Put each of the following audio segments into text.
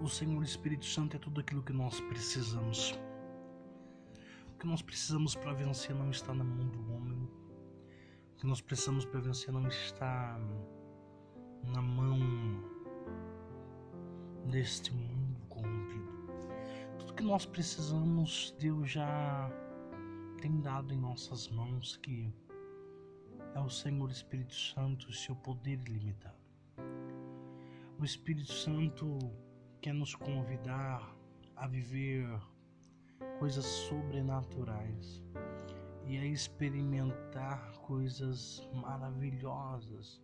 o Senhor Espírito Santo é tudo aquilo que nós precisamos. O que nós precisamos para vencer não está na mão do homem. O que nós precisamos para vencer não está na mão deste mundo corrompido. Tudo que nós precisamos, Deus já tem dado em nossas mãos, que é o Senhor Espírito Santo, seu poder ilimitado. O Espírito Santo quer nos convidar a viver coisas sobrenaturais e a experimentar coisas maravilhosas.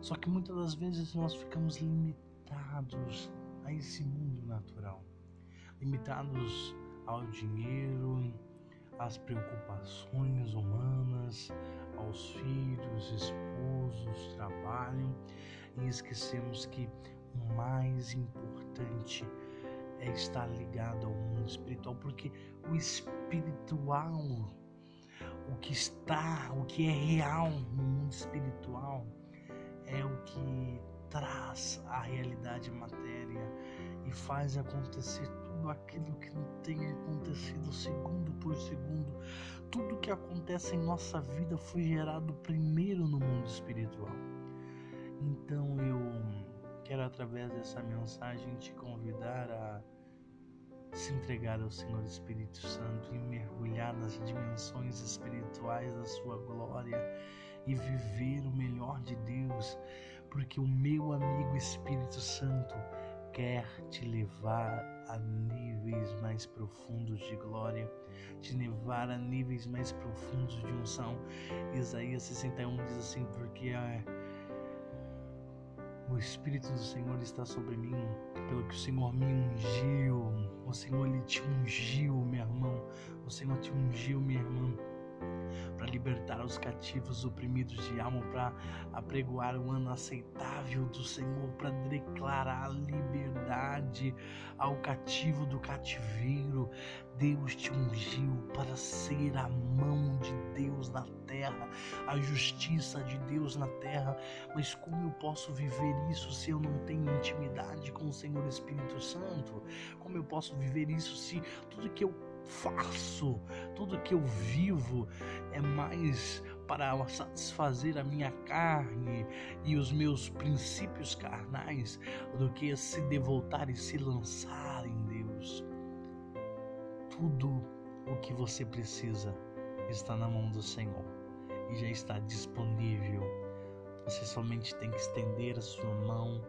Só que muitas das vezes nós ficamos limitados a esse mundo natural, limitados ao dinheiro, às preocupações humanas, aos filhos, esposos, trabalho e esquecemos que mais importante é estar ligado ao mundo espiritual, porque o espiritual, o que está, o que é real no mundo espiritual, é o que traz a realidade matéria e faz acontecer tudo aquilo que não tem acontecido segundo por segundo. Tudo que acontece em nossa vida foi gerado primeiro no mundo espiritual. Então eu através dessa mensagem te convidar a se entregar ao Senhor Espírito Santo e mergulhar nas dimensões espirituais da sua glória e viver o melhor de Deus, porque o meu amigo Espírito Santo quer te levar a níveis mais profundos de glória, te levar a níveis mais profundos de unção. Isaías 61 diz assim: porque é o Espírito do Senhor está sobre mim, pelo que o Senhor me ungiu. O Senhor ele te ungiu, meu irmão. O Senhor te ungiu, minha irmã para libertar os cativos oprimidos de alma, para apregoar o ano aceitável do Senhor, para declarar a liberdade ao cativo do cativeiro. Deus te ungiu para ser a mão de Deus na terra, a justiça de Deus na terra. Mas como eu posso viver isso se eu não tenho intimidade com o Senhor Espírito Santo? Como eu posso viver isso se tudo que eu faço, tudo que eu vivo é mais para satisfazer a minha carne e os meus princípios carnais do que se devotar e se lançar em Deus. Tudo o que você precisa está na mão do Senhor e já está disponível. Você somente tem que estender a sua mão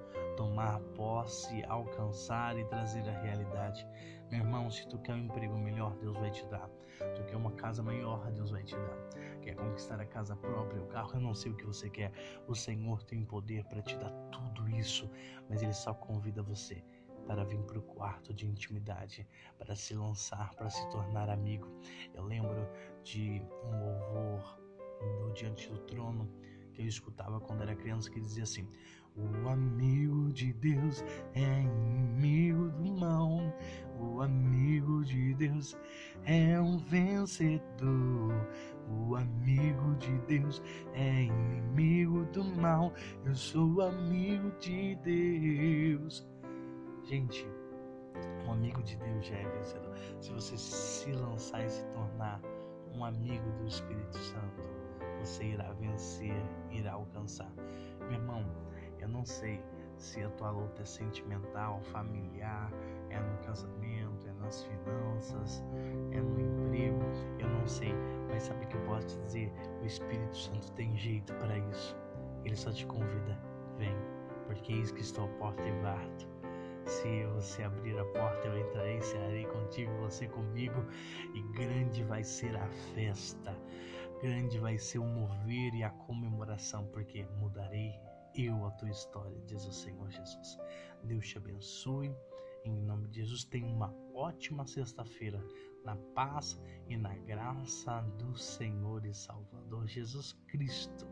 tomar posse, alcançar e trazer a realidade. Meu irmão, se tu quer um emprego melhor, Deus vai te dar. Tu quer uma casa maior, Deus vai te dar. Quer conquistar a casa própria, o carro, eu não sei o que você quer. O Senhor tem poder para te dar tudo isso, mas Ele só convida você para vir para o quarto de intimidade, para se lançar, para se tornar amigo. Eu lembro de um louvor do Diante do Trono que eu escutava quando era criança que dizia assim: O amigo de Deus é inimigo do mal, o amigo de Deus é um vencedor. O amigo de Deus é inimigo do mal, eu sou amigo de Deus. Gente, um amigo de Deus já é vencedor. Se você se lançar e se tornar um amigo do Espírito Santo, você irá vencer, irá alcançar. Meu irmão, eu não sei se a tua luta é sentimental, familiar, é no casamento, é nas finanças, é no emprego, eu não sei, mas sabe o que eu posso te dizer? O Espírito Santo tem jeito para isso. Ele só te convida, vem, porque eis que estou à porta e bato. Se você abrir a porta, eu entrarei, serei contigo, você comigo, e grande vai ser a festa. Grande vai ser o mover e a comemoração, porque mudarei eu a tua história, diz o Senhor Jesus. Deus te abençoe. Em nome de Jesus, tenha uma ótima sexta-feira na paz e na graça do Senhor e Salvador Jesus Cristo.